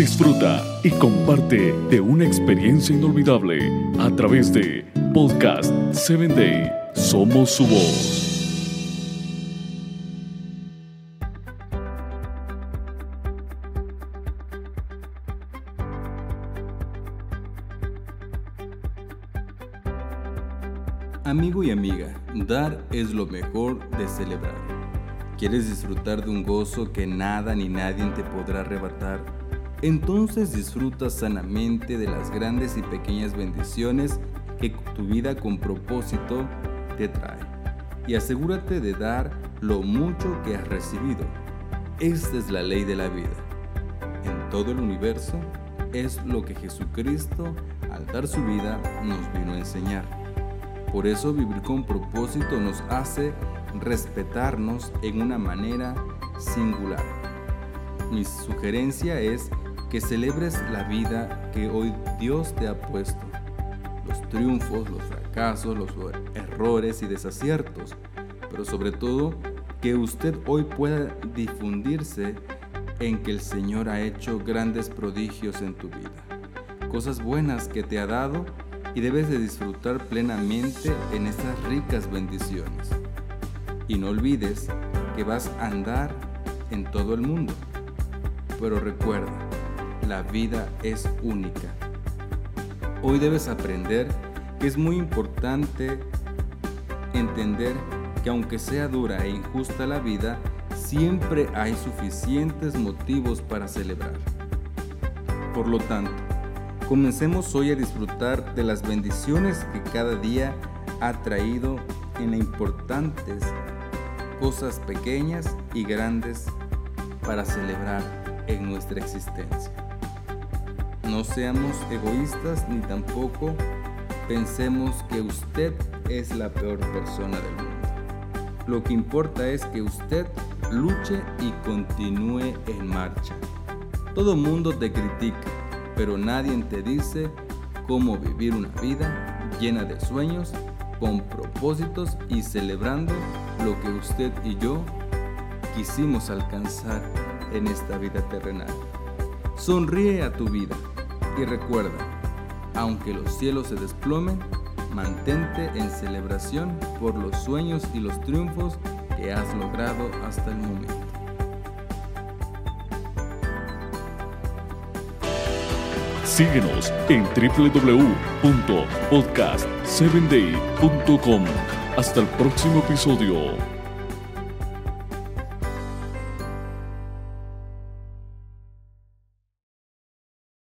disfruta y comparte de una experiencia inolvidable a través de Podcast 7 Day. Somos su voz. Amigo y amiga, dar es lo mejor de celebrar. ¿Quieres disfrutar de un gozo que nada ni nadie te podrá arrebatar? Entonces disfruta sanamente de las grandes y pequeñas bendiciones que tu vida con propósito te trae. Y asegúrate de dar lo mucho que has recibido. Esta es la ley de la vida. En todo el universo es lo que Jesucristo, al dar su vida, nos vino a enseñar. Por eso vivir con propósito nos hace respetarnos en una manera singular. Mi sugerencia es que celebres la vida que hoy Dios te ha puesto, los triunfos, los fracasos, los errores y desaciertos, pero sobre todo que usted hoy pueda difundirse en que el Señor ha hecho grandes prodigios en tu vida, cosas buenas que te ha dado y debes de disfrutar plenamente en estas ricas bendiciones. Y no olvides que vas a andar en todo el mundo. Pero recuerda, la vida es única. Hoy debes aprender que es muy importante entender que aunque sea dura e injusta la vida, siempre hay suficientes motivos para celebrar. Por lo tanto, Comencemos hoy a disfrutar de las bendiciones que cada día ha traído en importantes cosas pequeñas y grandes para celebrar en nuestra existencia. No seamos egoístas ni tampoco pensemos que usted es la peor persona del mundo. Lo que importa es que usted luche y continúe en marcha. Todo mundo te critica, pero nadie te dice cómo vivir una vida llena de sueños, con propósitos y celebrando lo que usted y yo quisimos alcanzar en esta vida terrenal. Sonríe a tu vida y recuerda, aunque los cielos se desplomen, mantente en celebración por los sueños y los triunfos que has logrado hasta el momento. Síguenos en www.podcast7day.com. Hasta el próximo episodio.